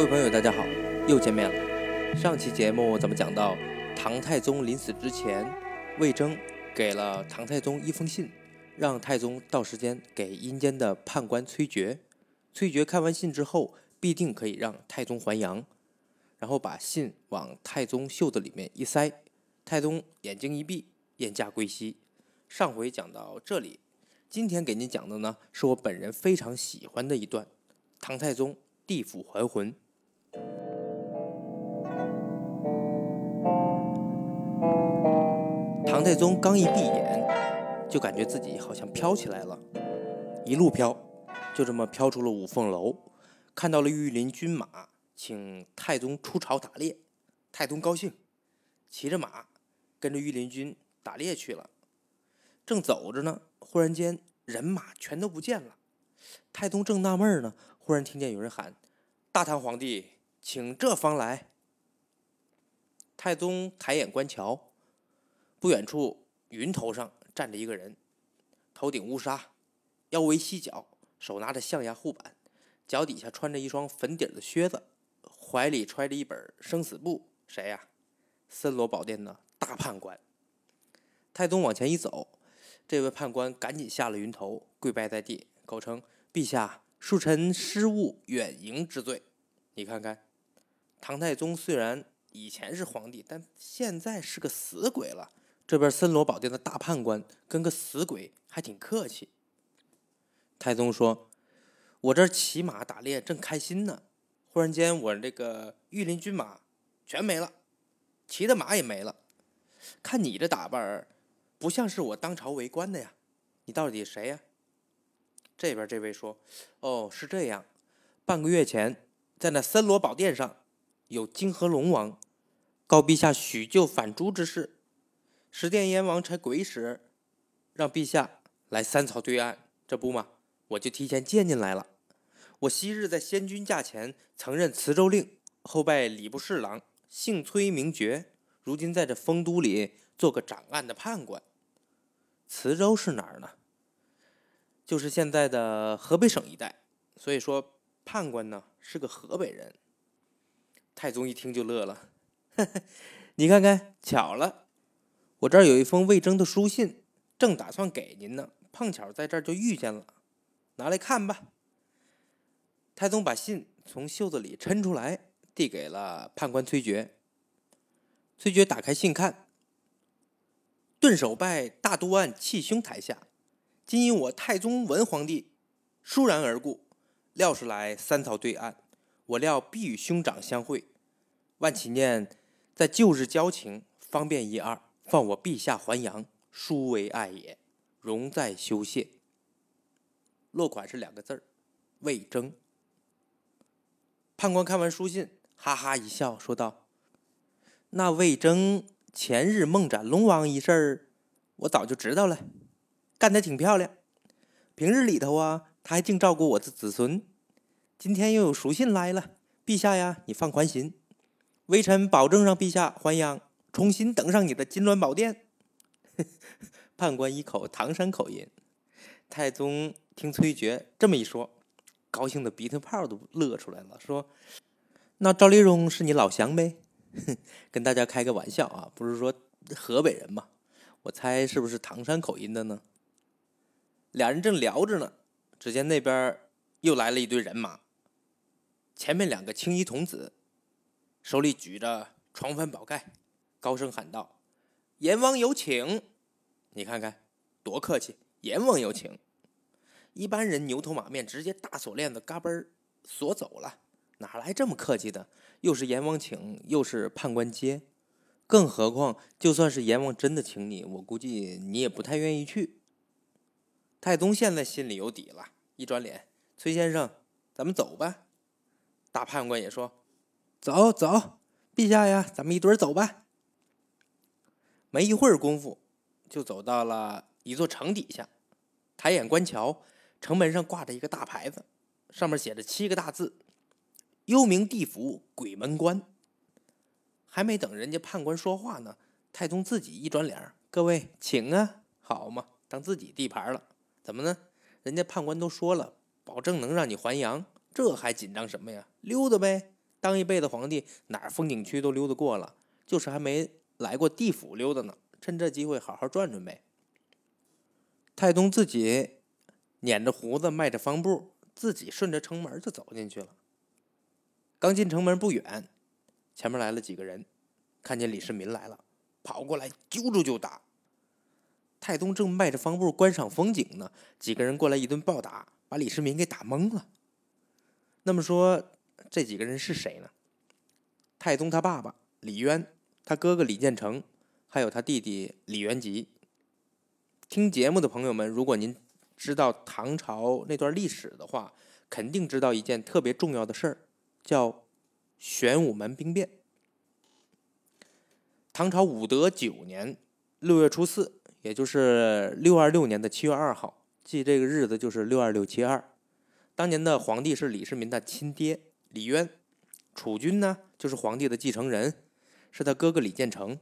各位朋友，大家好，又见面了。上期节目咱们讲到，唐太宗临死之前，魏征给了唐太宗一封信，让太宗到时间给阴间的判官崔珏。崔珏看完信之后，必定可以让太宗还阳。然后把信往太宗袖子里面一塞，太宗眼睛一闭，燕驾归西。上回讲到这里，今天给您讲的呢，是我本人非常喜欢的一段，唐太宗地府还魂。唐太宗刚一闭眼，就感觉自己好像飘起来了，一路飘，就这么飘出了五凤楼，看到了御林军马。请太宗出朝打猎，太宗高兴，骑着马跟着御林军打猎去了。正走着呢，忽然间人马全都不见了。太宗正纳闷呢，忽然听见有人喊：“大唐皇帝，请这方来。”太宗抬眼观瞧，不远处云头上站着一个人，头顶乌纱，腰围犀角，手拿着象牙护板，脚底下穿着一双粉底的靴子。怀里揣着一本生死簿，谁呀？森罗宝殿的大判官。太宗往前一走，这位判官赶紧下了云头，跪拜在地，口称：“陛下，恕臣失误，远迎之罪。”你看看，唐太宗虽然以前是皇帝，但现在是个死鬼了。这边森罗宝殿的大判官跟个死鬼还挺客气。太宗说：“我这骑马打猎正开心呢。”忽然间，我这个御林军马全没了，骑的马也没了。看你这打扮，不像是我当朝为官的呀。你到底谁呀？这边这位说：“哦，是这样。半个月前，在那森罗宝殿上，有泾河龙王告陛下许就反朱之事，十殿阎王差鬼使，让陛下来三草对岸。这不嘛，我就提前见进来了。”我昔日在先君驾前曾任磁州令，后拜礼部侍郎，姓崔名爵。如今在这丰都里做个掌案的判官。磁州是哪儿呢？就是现在的河北省一带。所以说判官呢是个河北人。太宗一听就乐了，你看看，巧了，我这儿有一封魏征的书信，正打算给您呢，碰巧在这儿就遇见了，拿来看吧。太宗把信从袖子里抻出来，递给了判官崔珏。崔珏打开信看，顿首拜大都案气胸台下，今因我太宗文皇帝倏然而故，料是来三曹对岸。我料必与兄长相会，万祈念在旧日交情，方便一二，放我陛下还阳，殊为爱也，容在修谢。落款是两个字儿：魏征。判官看完书信，哈哈一笑，说道：“那魏征前日梦斩龙王一事儿，我早就知道了，干得挺漂亮。平日里头啊，他还净照顾我的子孙。今天又有书信来了，陛下呀，你放宽心，微臣保证让陛下还阳，重新登上你的金銮宝殿。”判官一口唐山口音，太宗听崔珏这么一说。高兴的鼻涕泡都乐出来了，说：“那赵丽蓉是你老乡呗？” 跟大家开个玩笑啊，不是说河北人嘛？我猜是不是唐山口音的呢？俩人正聊着呢，只见那边又来了一队人马，前面两个青衣童子手里举着床翻宝盖，高声喊道：“阎王有请！”你看看，多客气！阎王有请。一般人牛头马面，直接大锁链子嘎嘣锁走了，哪来这么客气的？又是阎王请，又是判官接，更何况就算是阎王真的请你，我估计你也不太愿意去。太宗现在心里有底了，一转脸，崔先生，咱们走吧。大判官也说：“走走，陛下呀，咱们一堆儿走吧。”没一会儿功夫，就走到了一座城底下，抬眼观瞧。城门上挂着一个大牌子，上面写着七个大字：“幽冥地府鬼门关。”还没等人家判官说话呢，太宗自己一转脸：“各位请啊，好嘛，当自己地盘了？怎么呢？人家判官都说了，保证能让你还阳，这还紧张什么呀？溜达呗，当一辈子皇帝，哪儿风景区都溜达过了，就是还没来过地府溜达呢。趁这机会好好转转呗。太宗自己捻着胡子，迈着方步，自己顺着城门就走进去了。刚进城门不远，前面来了几个人，看见李世民来了，跑过来揪住就打。太宗正迈着方步观赏风景呢，几个人过来一顿暴打，把李世民给打懵了。那么说。这几个人是谁呢？太宗他爸爸李渊，他哥哥李建成，还有他弟弟李元吉。听节目的朋友们，如果您知道唐朝那段历史的话，肯定知道一件特别重要的事儿，叫玄武门兵变。唐朝武德九年六月初四，也就是六二六年的七月二号，记这个日子就是六二六七二。当年的皇帝是李世民的亲爹。李渊，储君呢，就是皇帝的继承人，是他哥哥李建成。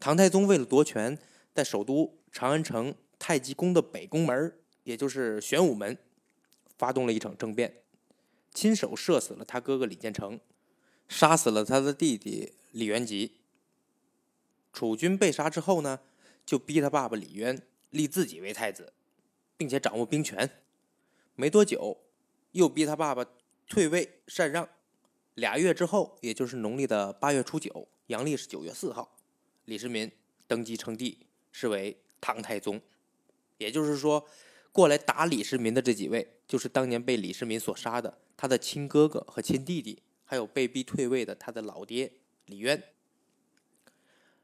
唐太宗为了夺权，在首都长安城太极宫的北宫门，也就是玄武门，发动了一场政变，亲手射死了他哥哥李建成，杀死了他的弟弟李元吉。储君被杀之后呢，就逼他爸爸李渊立自己为太子，并且掌握兵权。没多久，又逼他爸爸。退位禅让，俩月之后，也就是农历的八月初九，阳历是九月四号，李世民登基称帝，是为唐太宗。也就是说，过来打李世民的这几位，就是当年被李世民所杀的他的亲哥哥和亲弟弟，还有被逼退位的他的老爹李渊。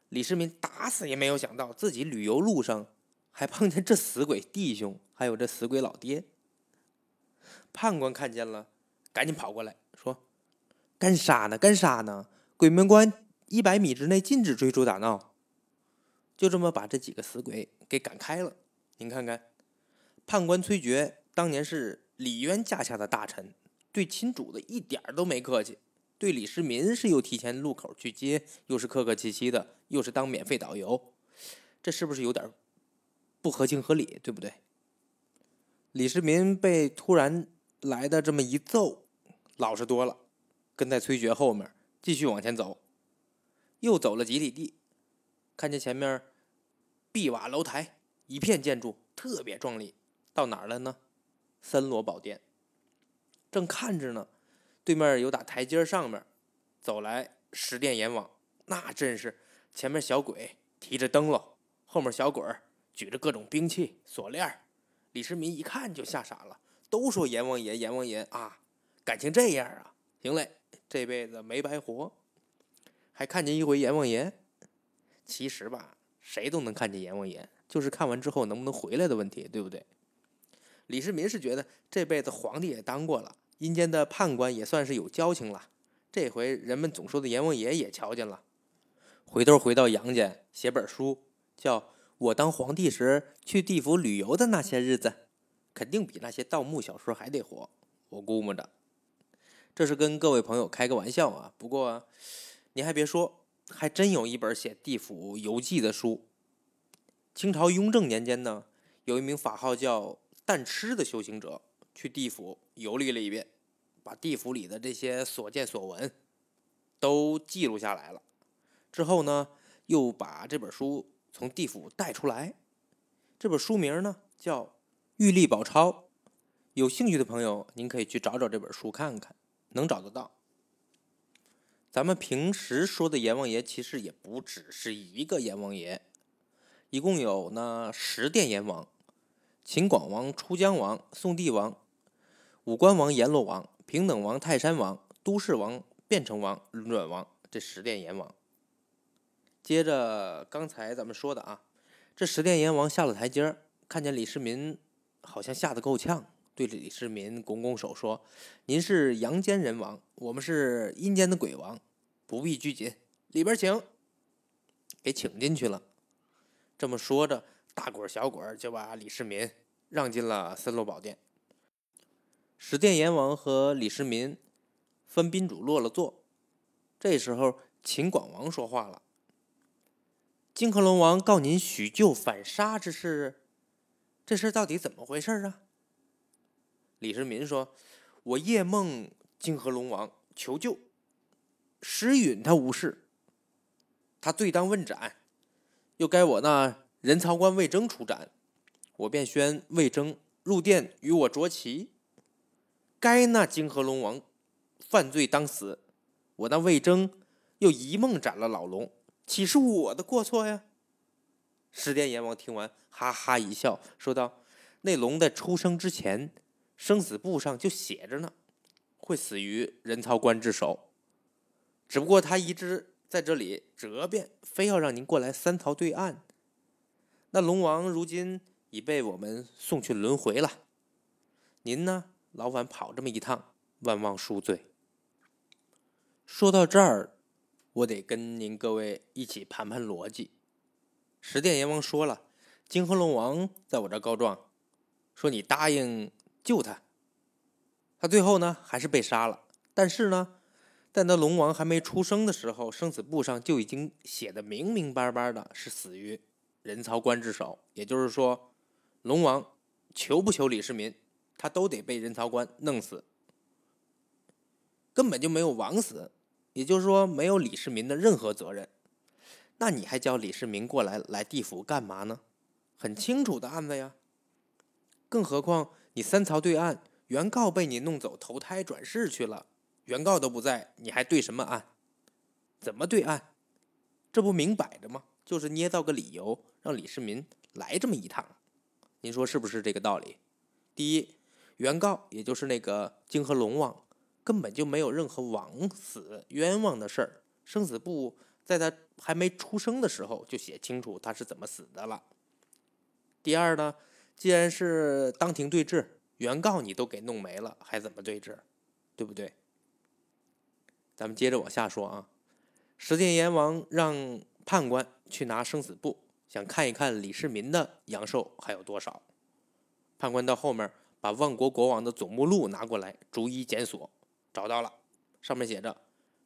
李世民打死也没有想到，自己旅游路上还碰见这死鬼弟兄，还有这死鬼老爹。判官看见了。赶紧跑过来，说：“干啥呢？干啥呢？鬼门关一百米之内禁止追逐打闹。”就这么把这几个死鬼给赶开了。您看看，判官崔珏当年是李渊驾下的大臣，对亲主的一点都没客气，对李世民是又提前路口去接，又是客客气气的，又是当免费导游，这是不是有点不合情合理？对不对？李世民被突然。来的这么一揍，老实多了，跟在崔珏后面继续往前走，又走了几里地，看见前面碧瓦楼台，一片建筑特别壮丽。到哪儿了呢？森罗宝殿。正看着呢，对面有打台阶上面走来十殿阎王，那阵势，前面小鬼提着灯笼，后面小鬼举着各种兵器锁链李世民一看就吓傻了。都说阎王爷，阎王爷啊，感情这样啊？行嘞，这辈子没白活，还看见一回阎王爷。其实吧，谁都能看见阎王爷，就是看完之后能不能回来的问题，对不对？李世民是觉得这辈子皇帝也当过了，阴间的判官也算是有交情了，这回人们总说的阎王爷也瞧见了，回头回到阳间写本书，叫《我当皇帝时去地府旅游的那些日子》。肯定比那些盗墓小说还得火，我估摸着。这是跟各位朋友开个玩笑啊。不过，您还别说，还真有一本写地府游记的书。清朝雍正年间呢，有一名法号叫但吃的修行者，去地府游历了一遍，把地府里的这些所见所闻都记录下来了。之后呢，又把这本书从地府带出来。这本书名呢叫。玉历宝钞，有兴趣的朋友，您可以去找找这本书看看，能找得到。咱们平时说的阎王爷，其实也不只是一个阎王爷，一共有呢十殿阎王：秦广王、出江王、宋帝王、武关王、阎罗王、平等王、泰山王、都市王、汴城王、轮转王，这十殿阎王。接着刚才咱们说的啊，这十殿阎王下了台阶儿，看见李世民。好像吓得够呛，对李世民拱拱手说：“您是阳间人王，我们是阴间的鬼王，不必拘谨，里边请。”给请进去了。这么说着，大鬼小鬼就把李世民让进了森罗宝殿。十殿阎王和李世民分宾主落了座。这时候，秦广王说话了：“金克龙王告您许就反杀之事。”这事到底怎么回事啊？李世民说：“我夜梦泾河龙王求救。石允他无事，他罪当问斩，又该我那人曹官魏征出斩，我便宣魏征入殿与我酌棋。该那泾河龙王犯罪当死，我那魏征又一梦斩了老龙，岂是我的过错呀？十殿阎王听完，哈哈一笑，说道：“那龙在出生之前，生死簿上就写着呢，会死于人曹官之手。只不过他一直在这里折辩，非要让您过来三曹对岸。那龙王如今已被我们送去轮回了，您呢，劳烦跑这么一趟，万望恕罪。”说到这儿，我得跟您各位一起盘盘逻辑。十殿阎王说了，泾河龙王在我这告状，说你答应救他，他最后呢还是被杀了。但是呢，在那龙王还没出生的时候，生死簿上就已经写的明明白白的，是死于人曹官之手。也就是说，龙王求不求李世民，他都得被人曹官弄死，根本就没有枉死。也就是说，没有李世民的任何责任。那你还叫李世民过来来地府干嘛呢？很清楚的案子呀。更何况你三曹对岸，原告被你弄走投胎转世去了，原告都不在，你还对什么案？怎么对案？这不明摆着吗？就是捏造个理由让李世民来这么一趟。您说是不是这个道理？第一，原告也就是那个泾河龙王，根本就没有任何枉死冤枉的事儿，生死簿。在他还没出生的时候就写清楚他是怎么死的了。第二呢，既然是当庭对质，原告你都给弄没了，还怎么对质？对不对？咱们接着往下说啊。十殿阎王让判官去拿生死簿，想看一看李世民的阳寿还有多少。判官到后面把万国国王的总目录拿过来，逐一检索，找到了，上面写着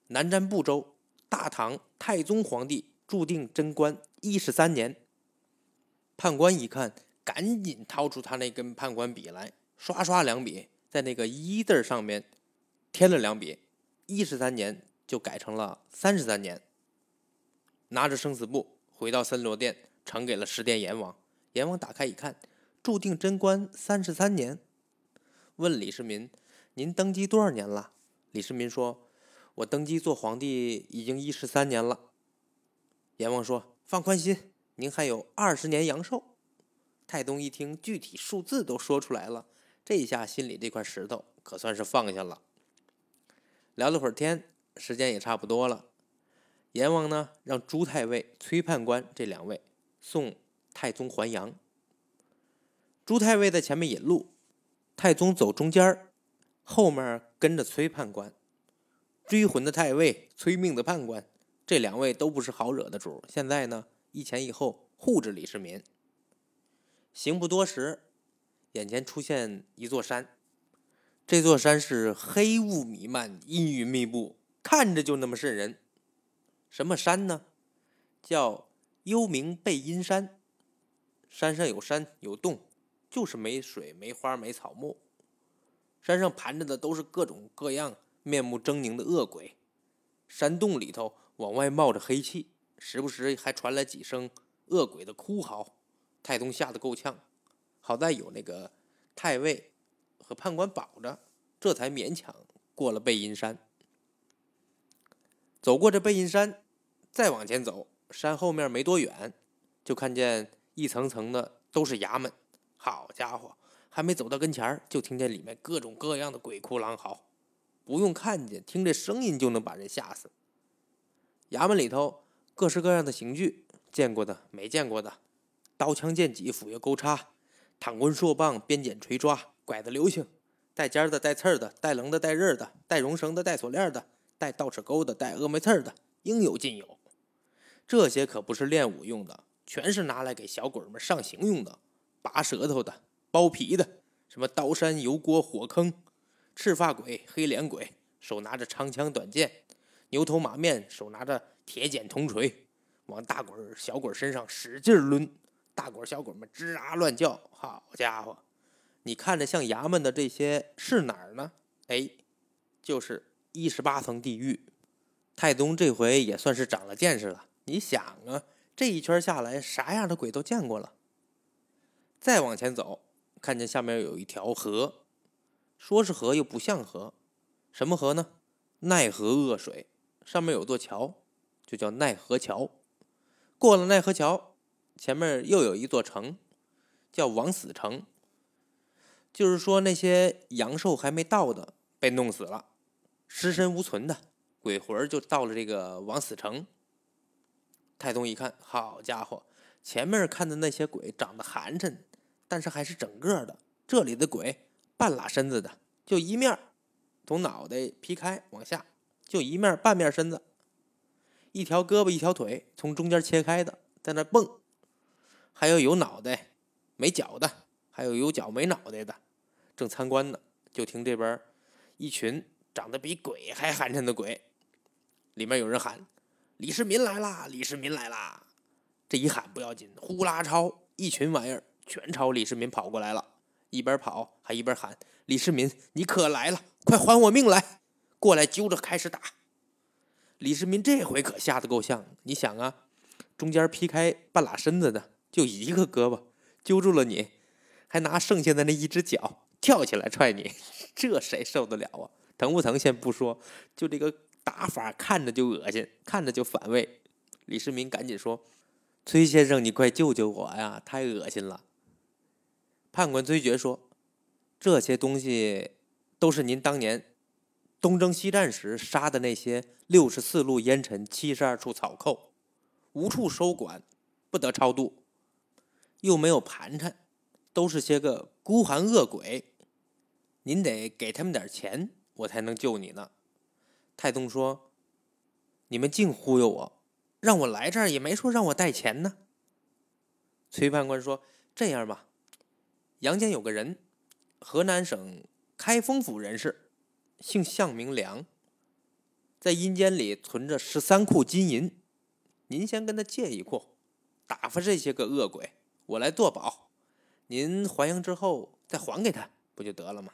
南瞻部洲。大唐太宗皇帝注定贞观一十三年。判官一看，赶紧掏出他那根判官笔来，刷刷两笔，在那个“一”字上面添了两笔，一十三年就改成了三十三年。拿着生死簿回到森罗殿，呈给了十殿阎王。阎王打开一看，注定贞观三十三年。问李世民：“您登基多少年了？”李世民说。我登基做皇帝已经一十三年了。阎王说：“放宽心，您还有二十年阳寿。”太宗一听，具体数字都说出来了，这下心里这块石头可算是放下了。聊了会儿天，时间也差不多了。阎王呢，让朱太尉、崔判官这两位送太宗还阳。朱太尉在前面引路，太宗走中间后面跟着崔判官。追魂的太尉，催命的判官，这两位都不是好惹的主。现在呢，一前一后护着李世民。行不多时，眼前出现一座山，这座山是黑雾弥漫，阴云密布，看着就那么瘆人。什么山呢？叫幽冥背阴山。山上有山有洞，就是没水、没花、没草木。山上盘着的都是各种各样。面目狰狞的恶鬼，山洞里头往外冒着黑气，时不时还传来几声恶鬼的哭嚎。太宗吓得够呛，好在有那个太尉和判官保着，这才勉强过了背阴山。走过这背阴山，再往前走，山后面没多远，就看见一层层的都是衙门。好家伙，还没走到跟前就听见里面各种各样的鬼哭狼嚎。不用看见，听这声音就能把人吓死。衙门里头各式各样的刑具，见过的、没见过的，刀枪剑戟、斧钺钩叉、躺棍槊棒、鞭锏锤抓、拐子流星，带尖的、带刺的、带棱的、带刃的、带绒绳的、带锁链的、带倒齿钩的、带峨眉刺的，应有尽有。这些可不是练武用的，全是拿来给小鬼们上刑用的，拔舌头的、剥皮的，什么刀山油锅、火坑。赤发鬼、黑脸鬼，手拿着长枪短剑，牛头马面，手拿着铁剪铜锤，往大鬼小鬼身上使劲抡，大鬼小鬼们吱啊乱叫。好家伙，你看着像衙门的这些是哪儿呢？哎，就是一十八层地狱。太宗这回也算是长了见识了。你想啊，这一圈下来，啥样的鬼都见过了。再往前走，看见下面有一条河，说是河又不像河，什么河呢？奈河恶水，上面有座桥，就叫奈何桥。过了奈何桥，前面又有一座城，叫枉死城。就是说，那些阳寿还没到的，被弄死了，尸身无存的鬼魂就到了这个枉死城。太宗一看，好家伙，前面看的那些鬼长得寒碜，但是还是整个的。这里的鬼半拉身子的，就一面从脑袋劈开往下，就一面半面身子，一条胳膊一条腿从中间切开的，在那蹦。还有有脑袋没脚的，还有有脚没脑袋的。正参观呢，就听这边一群长得比鬼还寒碜的鬼，里面有人喊：“李世民来啦！李世民来啦！”这一喊不要紧，呼啦超一群玩意儿全朝李世民跑过来了，一边跑还一边喊：“李世民，你可来了！快还我命来！过来揪着开始打！”李世民这回可吓得够呛，你想啊，中间劈开半拉身子的就一个胳膊，揪住了你，还拿剩下的那一只脚。跳起来踹你，这谁受得了啊？疼不疼先不说，就这个打法看着就恶心，看着就反胃。李世民赶紧说：“崔先生，你快救救我呀！太恶心了。”判官崔珏说：“这些东西都是您当年东征西战时杀的那些六十四路烟尘、七十二处草寇，无处收管，不得超度，又没有盘缠，都是些个孤寒恶鬼。”您得给他们点钱，我才能救你呢。太宗说：“你们净忽悠我，让我来这儿也没说让我带钱呢。”崔判官说：“这样吧，阳间有个人，河南省开封府人士，姓向名良，在阴间里存着十三库金银，您先跟他借一库，打发这些个恶鬼，我来做保。您还阳之后再还给他，不就得了吗？”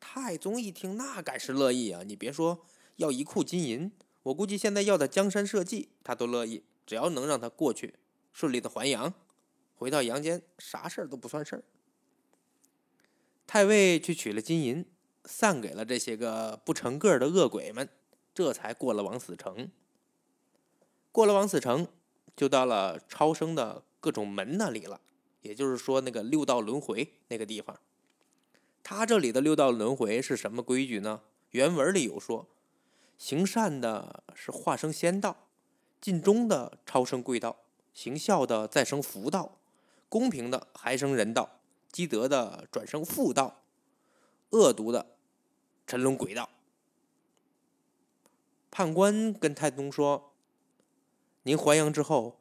太宗一听，那敢是乐意啊！你别说要一库金银，我估计现在要的江山社稷，他都乐意。只要能让他过去，顺利的还阳，回到阳间，啥事儿都不算事儿。太尉去取了金银，散给了这些个不成个的恶鬼们，这才过了枉死城。过了枉死城，就到了超生的各种门那里了，也就是说，那个六道轮回那个地方。他这里的六道轮回是什么规矩呢？原文里有说：行善的是化生仙道，尽忠的超生贵道，行孝的再生福道，公平的还生人道，积德的转生妇道，恶毒的沉沦鬼道。判官跟太宗说：“您还阳之后，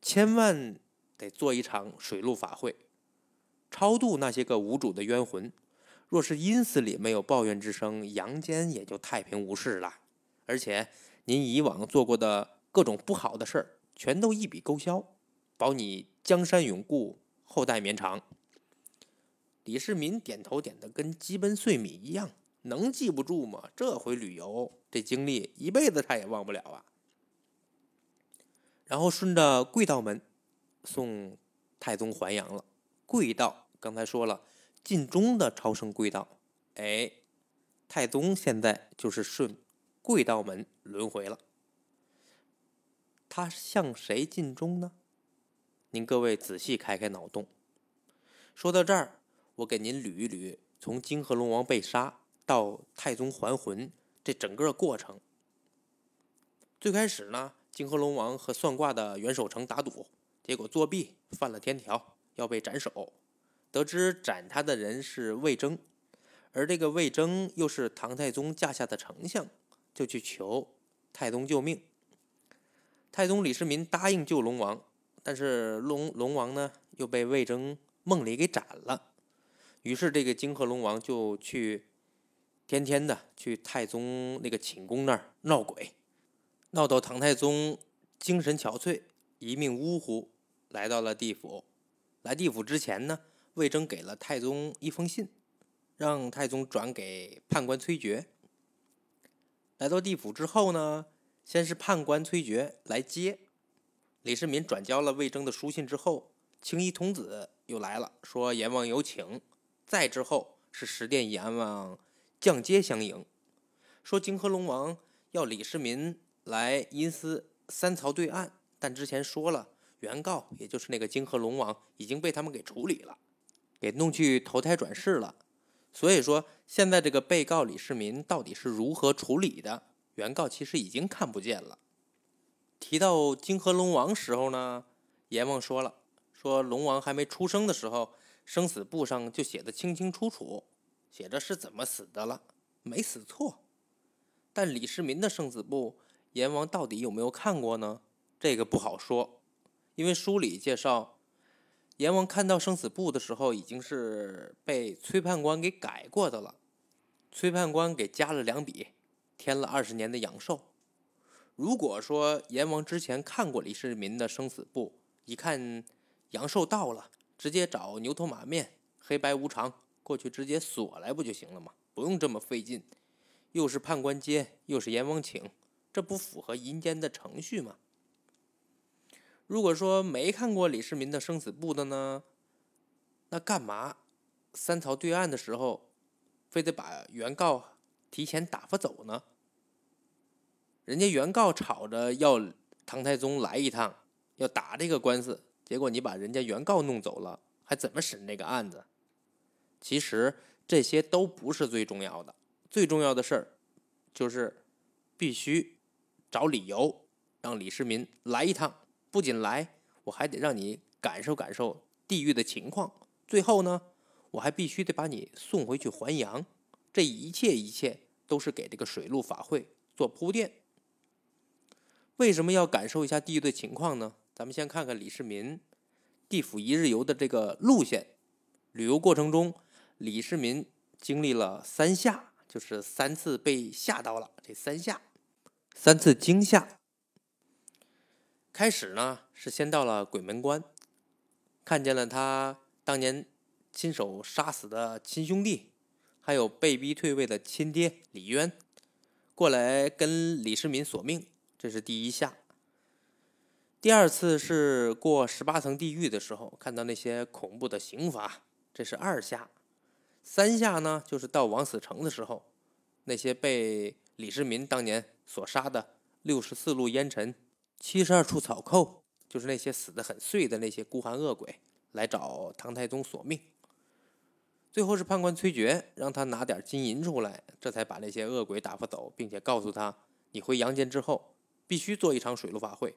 千万得做一场水陆法会，超度那些个无主的冤魂。”若是阴司里没有抱怨之声，阳间也就太平无事了。而且您以往做过的各种不好的事儿，全都一笔勾销，保你江山永固，后代绵长。李世民点头点的跟鸡奔碎米一样，能记不住吗？这回旅游这经历，一辈子他也忘不了啊。然后顺着贵道门送太宗还阳了。贵道刚才说了。尽忠的超生贵道，哎，太宗现在就是顺贵道门轮回了。他向谁尽忠呢？您各位仔细开开脑洞。说到这儿，我给您捋一捋从泾河龙王被杀到太宗还魂这整个过程。最开始呢，泾河龙王和算卦的袁守诚打赌，结果作弊犯了天条，要被斩首。得知斩他的人是魏征，而这个魏征又是唐太宗驾下的丞相，就去求太宗救命。太宗李世民答应救龙王，但是龙龙王呢又被魏征梦里给斩了。于是这个泾河龙王就去天天的去太宗那个寝宫那儿闹鬼，闹到唐太宗精神憔悴，一命呜呼，来到了地府。来地府之前呢。魏征给了太宗一封信，让太宗转给判官崔珏。来到地府之后呢，先是判官崔珏来接李世民，转交了魏征的书信之后，青衣童子又来了，说阎王有请。再之后是十殿阎王降阶相迎，说泾河龙王要李世民来阴司三曹对案，但之前说了，原告也就是那个泾河龙王已经被他们给处理了，给弄去投胎转世了。所以说，现在这个被告李世民到底是如何处理的，原告其实已经看不见了。提到泾河龙王时候呢，阎王说了，说龙王还没出生的时候，生死簿上就写的清清楚楚，写着是怎么死的了，没死错。但李世民的生死簿，阎王到底有没有看过呢？这个不好说，因为书里介绍。阎王看到生死簿的时候，已经是被崔判官给改过的了。崔判官给加了两笔，添了二十年的阳寿。如果说阎王之前看过李世民的生死簿，一看阳寿到了，直接找牛头马面、黑白无常过去直接锁来不就行了吗？不用这么费劲，又是判官接，又是阎王请，这不符合阴间的程序吗？如果说没看过李世民的生死簿的呢，那干嘛三曹对案的时候，非得把原告提前打发走呢？人家原告吵着要唐太宗来一趟，要打这个官司，结果你把人家原告弄走了，还怎么审这个案子？其实这些都不是最重要的，最重要的事儿就是必须找理由让李世民来一趟。不仅来，我还得让你感受感受地狱的情况。最后呢，我还必须得把你送回去还阳。这一切一切都是给这个水陆法会做铺垫。为什么要感受一下地狱的情况呢？咱们先看看李世民地府一日游的这个路线。旅游过程中，李世民经历了三下，就是三次被吓到了。这三下，三次惊吓。开始呢，是先到了鬼门关，看见了他当年亲手杀死的亲兄弟，还有被逼退位的亲爹李渊，过来跟李世民索命，这是第一下。第二次是过十八层地狱的时候，看到那些恐怖的刑罚，这是二下。三下呢，就是到枉死城的时候，那些被李世民当年所杀的六十四路烟尘。七十二处草寇，就是那些死的很碎的那些孤寒恶鬼，来找唐太宗索命。最后是判官崔珏，让他拿点金银出来，这才把那些恶鬼打发走，并且告诉他：你回阳间之后，必须做一场水陆法会。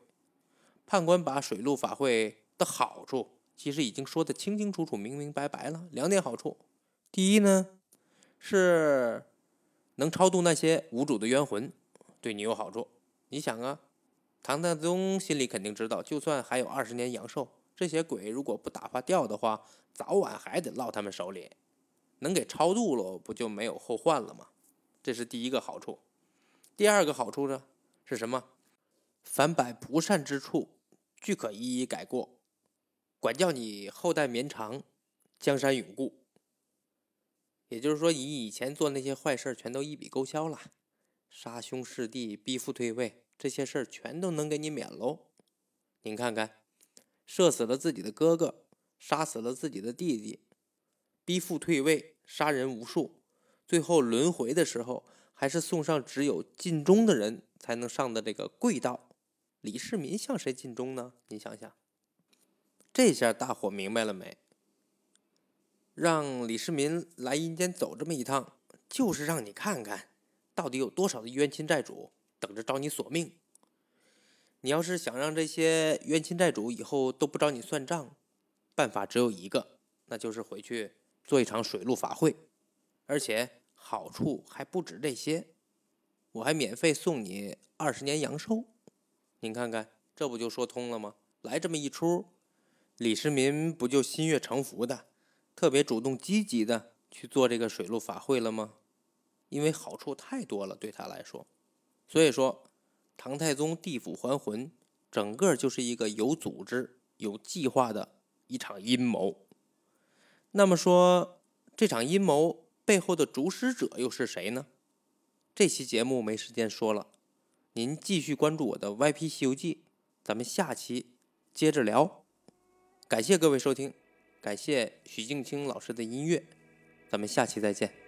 判官把水陆法会的好处，其实已经说得清清楚楚、明明白白了。两点好处：第一呢，是能超度那些无主的冤魂，对你有好处。你想啊。唐太宗心里肯定知道，就算还有二十年阳寿，这些鬼如果不打发掉的话，早晚还得落他们手里。能给超度了，不就没有后患了吗？这是第一个好处。第二个好处呢是什么？凡百不善之处，俱可一一改过，管教你后代绵长，江山永固。也就是说，你以前做那些坏事全都一笔勾销了，杀兄弑弟，逼父退位。这些事儿全都能给你免喽！您看看，射死了自己的哥哥，杀死了自己的弟弟，逼父退位，杀人无数，最后轮回的时候，还是送上只有尽忠的人才能上的这个贵道。李世民向谁尽忠呢？您想想，这下大伙明白了没？让李世民来阴间走这么一趟，就是让你看看到底有多少的冤亲债主。等着找你索命。你要是想让这些冤亲债主以后都不找你算账，办法只有一个，那就是回去做一场水陆法会，而且好处还不止这些，我还免费送你二十年阳寿。您看看，这不就说通了吗？来这么一出，李世民不就心悦诚服的，特别主动积极的去做这个水陆法会了吗？因为好处太多了，对他来说。所以说，唐太宗地府还魂，整个就是一个有组织、有计划的一场阴谋。那么说，这场阴谋背后的主使者又是谁呢？这期节目没时间说了，您继续关注我的《YP 西游记》，咱们下期接着聊。感谢各位收听，感谢许静清老师的音乐，咱们下期再见。